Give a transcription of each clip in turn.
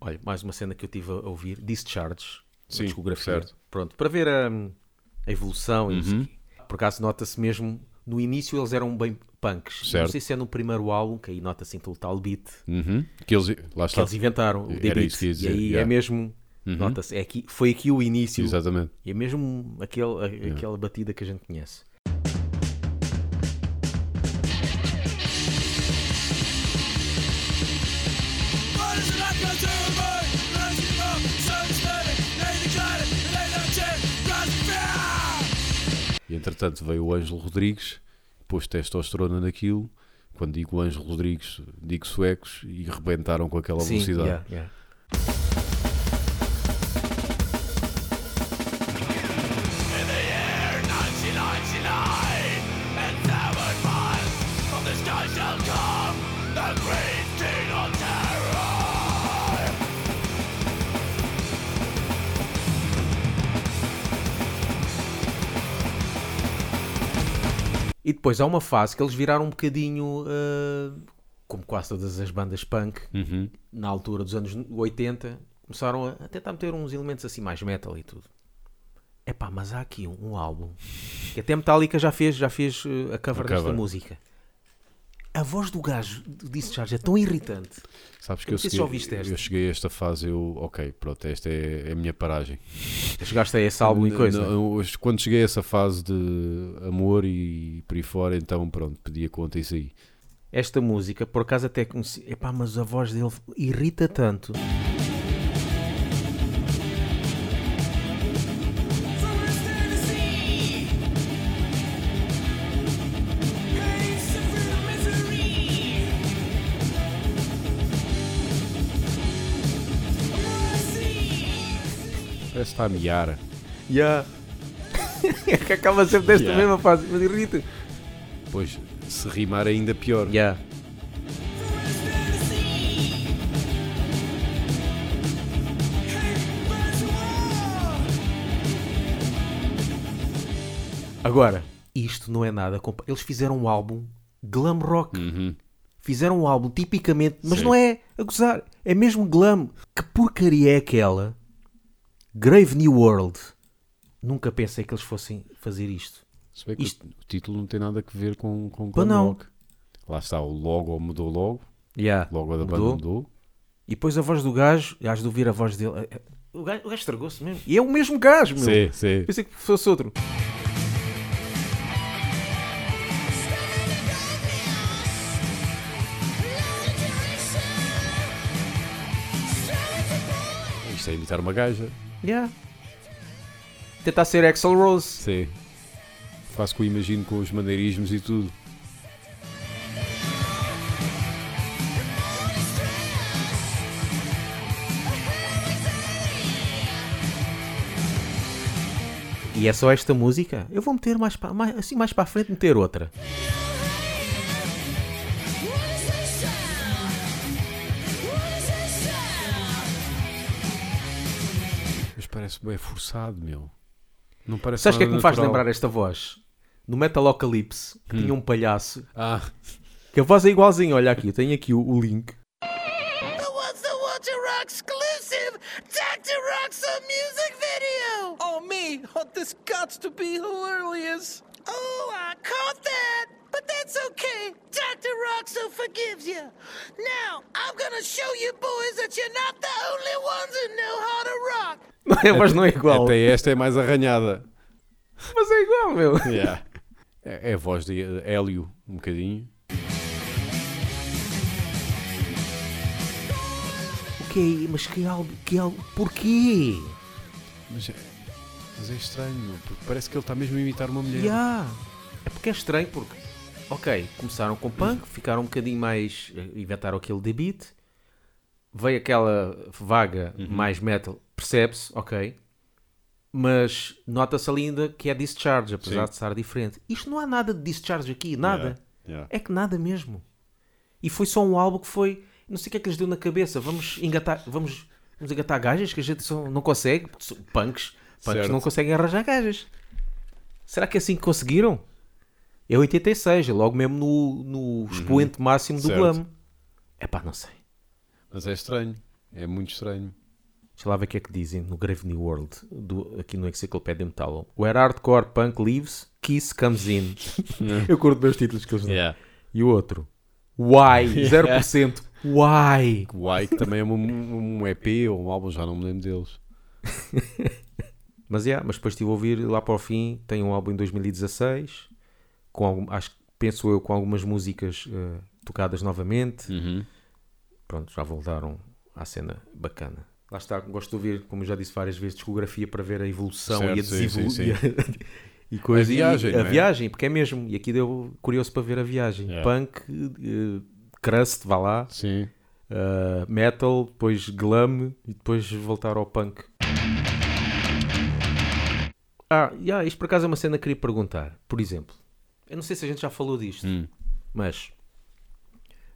Olha, mais uma cena que eu tive a ouvir, Discharge, Sim, discografia. certo. Pronto, para ver a, a evolução e não Uhum. o. Por acaso nota-se mesmo, no início eles eram bem punks. Não Certo. sei se é no primeiro álbum, que aí nota-se aquele tal beat Uhum. Que eles, lá que está. eles inventaram, o Era The Beat. que dizer, E aí é yeah. mesmo, Uhum. nota-se, é aqui, foi aqui o início. Exatamente. E é mesmo aquele, aquela batida que a gente conhece. Entretanto veio o Ângelo Rodrigues, pôs testosterona naquilo. Quando digo Ângelo Rodrigues, digo suecos e rebentaram com aquela Sim, velocidade. yeah, yeah. E depois há uma fase que eles viraram um bocadinho, ah, como quase todas as bandas punk, Uhum. na altura dos anos 80, começaram a, a tentar meter uns elementos assim mais metal e tudo. Epá, mas há aqui um, um álbum que até Metallica já fez, já fez uh, a cover A desta cover. música. A voz do gajo do Discharge é tão irritante. Sabes que Eu cheguei, já ouviste esta. eu cheguei a esta fase, eu, ok, pronto, esta é, é a minha paragem. Chegaste a esse álbum e coisa. não, quando cheguei a essa fase de amor e por aí fora, então pronto, pedia conta isso aí. Esta música, por acaso até conheci. Epá, mas a voz dele irrita tanto. Parece que está a miar. Yeah. é que acaba sempre desta Yeah. mesma fase, mas irrita. Pois, se rimar ainda pior. Yeah. Agora, isto não é nada. Eles fizeram um álbum glam rock. Uhum. Fizeram um álbum tipicamente, mas Sim. não é a gozar, é mesmo glam. Que porcaria é aquela? Grave New World. Nunca pensei que eles fossem fazer isto. Se bem que Isto- o, o título não tem nada a ver com, com glam não. rock. Lá está, o logo mudou logo, Yeah. logo da banda Mudou. mudou. E depois a voz do gajo, has de ouvir a voz dele. é- é- O gajo, o gajo estragou-se mesmo. E é o mesmo gajo, meu. Sim, sim. Pensei que fosse outro. Isto é imitar uma gaja. Yeah. Tentar ser Axel Rose. Sim. Quase que o imagino com os maneirismos e tudo. E é só esta música? Eu vou meter mais, para, mais assim mais para a frente, meter outra. Parece bem forçado, meu. Não parece Sabes o que é que me faz natural. lembrar esta voz? No Metalocalypse, que tinha um palhaço, Ah, que a voz é igualzinha. Olha aqui, eu tenho aqui o, o link. Oh, me! Oh, this got to be hilarious! Oh, I caught that. But that's okay. Dr. Roxo forgives you. Now, I'm gonna show you boys that you're not the only ones who know how to rock. Não é, mas não é igual. até esta é mais arranhada. Mas é igual, meu. Yeah. É, é a voz de Hélio, um bocadinho. O que é? Mas que álbum? Que álbum? Porquê? Mas é, mas é estranho, porque parece que ele está mesmo a imitar uma mulher. Yeah. É porque é estranho, porque, ok, começaram com punk, ficaram um bocadinho mais. eh, inventaram aquele The Beat, veio aquela vaga mais metal, percebe-se, ok, mas nota-se ainda que é Discharge, apesar Sim. de estar diferente. Isto não há nada de Discharge aqui, nada. Yeah, yeah. É que nada mesmo. E foi só um álbum que foi. Não sei o que é que lhes deu na cabeça. Vamos engatar. Vamos, vamos engatar gajas que a gente só não consegue. Punks. Punks Certo. não conseguem arranjar gajas. Será que é assim que conseguiram? É 86, é logo mesmo no, no expoente máximo do Certo. glam. É pá, não sei. Mas é estranho. É muito estranho. Deixa lá ver o que é que dizem no Grave New World, do, aqui no Encyclopedia Metal. Where hardcore punk lives, Kiss comes in. Eu curto meus títulos que eles dão. E o outro? Why? 0%. Why? O Ike também é um, um EP ou um álbum, já não me lembro deles. Mas, yeah, mas depois estive a ouvir lá para o fim. Tem um álbum em 2016, com algum, acho, que- penso eu, com algumas músicas eh, tocadas novamente. Uhum. Pronto, já voltaram à cena bacana. Lá está, gosto de ouvir, como já disse várias vezes, discografia para ver a evolução Certo, e a sim, desevolu- sim, e coisa- A viagem, e- a é? viagem, porque é mesmo. E aqui deu curioso para ver a viagem. Yeah. Punk, eh, crust, vá lá, Sim. eh, metal, depois glam e depois voltar ao punk. Ah, yeah, isto por acaso é uma cena que queria perguntar. Por exemplo, eu não sei se a gente já falou disto, Hum. mas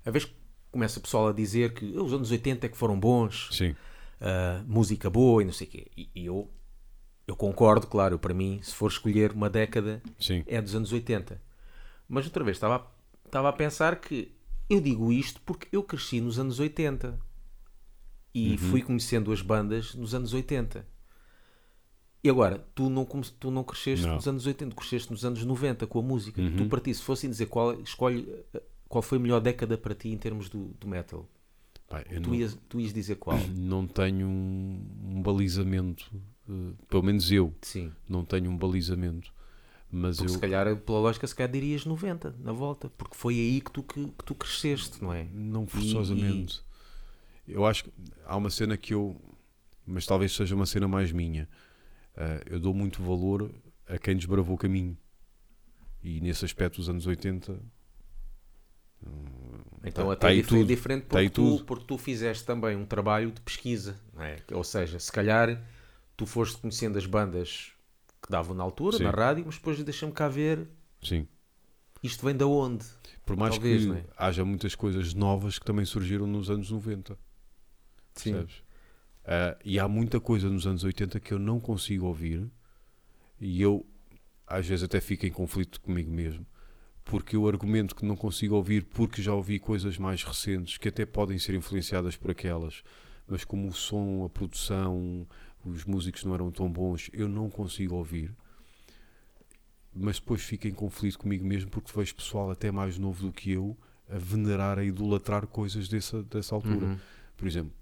a vez que começa o pessoal a dizer que "Ah, os anos 80 é que foram bons, Sim. ah, música boa e não sei o quê. E, e eu, eu concordo, claro, para mim, se for escolher uma década, Sim. é dos anos 80. Mas outra vez estava, a- estava a pensar que eu digo isto porque eu cresci nos anos 80 e fui conhecendo as bandas nos anos 80. E agora, tu não, tu não cresceste Não. nos anos 80, cresceste nos anos 90 com a música. Tu, para ti, se fossem dizer qual, escolhe, qual foi a melhor década para ti em termos do, do metal, eu tu não, ias, tu ias dizer qual? não tenho um, um balizamento. eh, pelo menos eu Sim. não tenho um balizamento. Mas Porque eu. se calhar, pela lógica, se calhar dirias 90 na volta, porque foi aí que tu, que, que tu cresceste, não é? Não forçosamente. Eu acho que há uma cena que eu. Mas talvez seja uma cena mais minha. Ah, eu dou muito valor a quem desbravou o caminho. E nesse aspecto, os anos 80. Então Tá- até tá aí dif- é tudo. diferente Tá porque, aí tu, tudo. porque tu fizeste também um trabalho de pesquisa, é? Ou seja, se calhar tu foste conhecendo as bandas que davam na altura, Sim. na rádio, mas depois deixa-me cá ver Sim. isto vem de onde? Por mais Talvez, que é? haja muitas coisas novas que também surgiram nos anos 90. Percebes? Ah, e há muita coisa nos anos 80 que eu não consigo ouvir e eu às vezes até fico em conflito comigo mesmo porque eu argumento que não consigo ouvir porque já ouvi coisas mais recentes que até podem ser influenciadas por aquelas mas como o som, a produção os músicos não eram tão bons eu não consigo ouvir mas depois fico em conflito comigo mesmo porque vejo pessoal até mais novo do que eu a venerar, a idolatrar coisas dessa, dessa altura Uhum. por exemplo,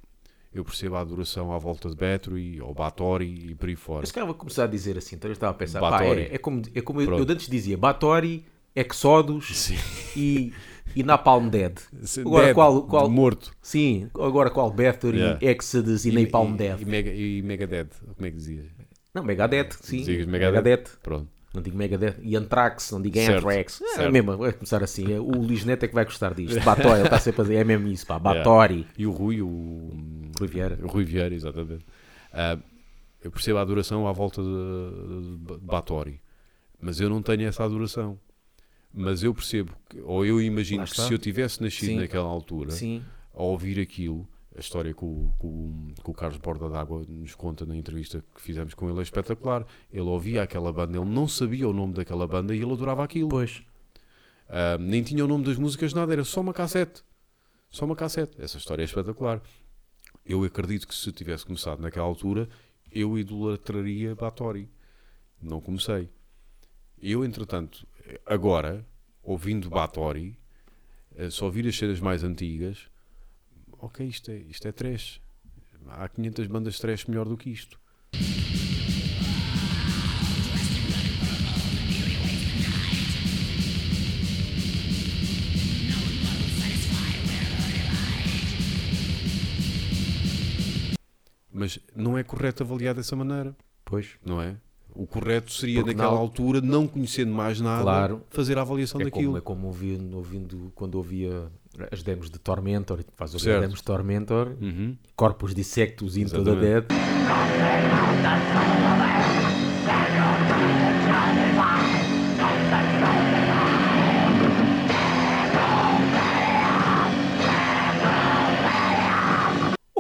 eu percebo a adoração à volta de Battery, ou Bathory e por aí fora. Mas se calhar vou começar a dizer assim, então eu estava a pensar, pá, Bathory. é, é como, é como eu, eu antes dizia, Batori, Exodus Sim. e, e Napalm Dead. Agora Dead, qual, qual, Morto. sim, agora qual Bathory, Yeah. Exodus e, Napalm e, Dead? E, Mega, e Megadeth, como é que dizias? Não, Megadeth, sim. Dizias Megadeth? Pronto. Não digo Megadeth. E Anthrax, não digo Certo, Anthrax. É certo. mesmo, vai começar assim. é, O Luís Neto é que vai gostar disto. Batori, ele está sempre a dizer, é mesmo isso, pá. Batori. E o Rui, o... Rui Vieira. O Rui Vieira, exatamente. Ah, eu percebo a adoração à volta de, de mas eu não tenho essa adoração. Mas eu percebo, que- ou eu imagino que se eu tivesse nascido Sim. naquela altura, Sim. ao ouvir aquilo, a história que o, que o- Carlos Borda d'Água nos conta na entrevista que fizemos com ele é espetacular. Ele ouvia aquela banda, ele não sabia o nome daquela banda e ele adorava aquilo. Pois. Ah, nem tinha o nome das músicas, nada, era só uma cassete. Só uma cassete. Essa história é espetacular. Eu acredito que se eu tivesse começado naquela altura, eu idolatraria Batori. Não comecei. Eu, entretanto, agora, ouvindo Batori, eh, só ouvir as cenas mais antigas, ok, isto é, isto é trash. Há 500 bandas trash melhor do que isto. Mas não é correto avaliar dessa maneira, Pois. não é? O correto seria, Porque naquela na- altura, não conhecendo mais nada, Claro. fazer a avaliação É daquilo. como, é como ouvindo, ouvindo quando ouvia as demos de Tormentor, faz ouvir Certo. as demos de Tormentor, Uhum. Corpus Dissectus into the. Dead.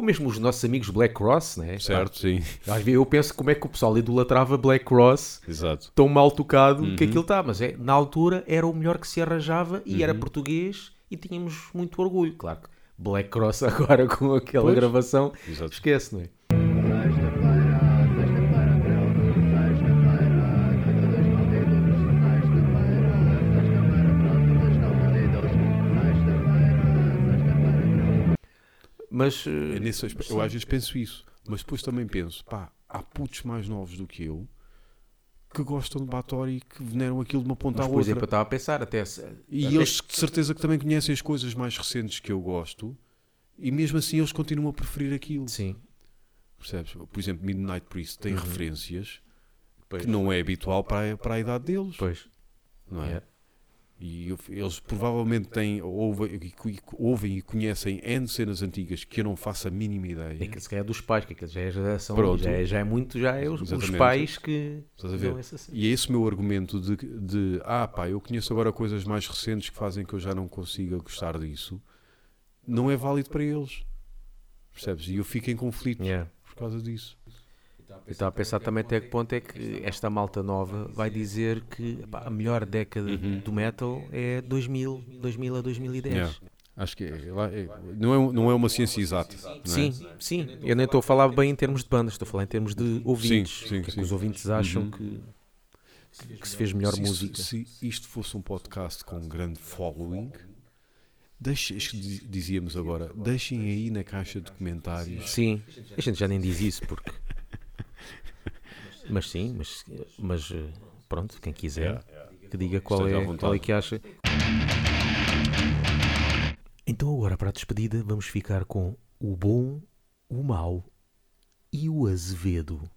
Mesmo os nossos amigos Black Cross, né? Certo, sim. Às vezes eu penso como é que o pessoal idolatrava Black Cross Exato. tão mal tocado Uhum. que aquilo está, mas é, na altura era o melhor que se arranjava e Uhum. era português e tínhamos muito orgulho. Claro que Black Cross agora com aquela Pois. gravação, Exato. esquece, não é? Mas É eh, nesse aspecto. Eu às vezes penso isso, mas depois também penso, pá, há putos mais novos do que eu que gostam de Batori e que veneram aquilo de uma ponta mas, à por exemplo, eu outra. estava a pensar até E até- eles de certeza que também conhecem as coisas mais recentes que eu gosto e mesmo assim eles continuam a preferir aquilo. Sim, Percebes? Por exemplo, Midnight Priest tem referências pois. que não é habitual para a, para a idade deles. Pois. Não é? É. E eles provavelmente têm, ouvem, e- ouvem conhecem N cenas antigas que eu não faço a mínima ideia. É que se calhar dos pais, que aquilo já é geração, já é, já é muito, já é os, os pais que dão essa cena. E é esse o meu argumento de, de ah pá, eu conheço agora coisas mais recentes que fazem que eu já não consiga gostar disso, não é válido para eles. Percebes? E eu fico em conflito Yeah. por causa disso. Eu estava a pensar também até que ponto é que esta malta nova vai dizer que epá, a melhor década Uhum. do metal é 2000, 2000 a 2010. Yeah. Acho que é, é- não, é, não é uma ciência exata. não é? Sim, sim. Eu nem estou a falar bem em termos de bandas, estou a falar em termos de ouvintes. sim, que é que sim. os ouvintes acham Uhum. que, que se fez melhor se, música? Se isto fosse um podcast com um grande following, deixe, dizíamos agora, deixem aí na caixa de comentários. Sim, a gente já nem diz isso porque. Mas sim, mas, mas pronto, quem quiser que diga qual é, qual é que acha. Então agora para a despedida vamos ficar com o bom, o mau e o azevedo.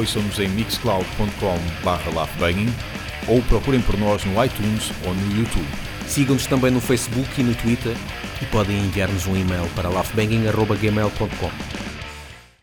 Ouçam-nos em mixcloud.com.br laughbanging ou procurem por nós no iTunes ou no YouTube. Sigam-nos também no Facebook e no Twitter e podem enviar-nos um e-mail para laughbanging.gmail.com.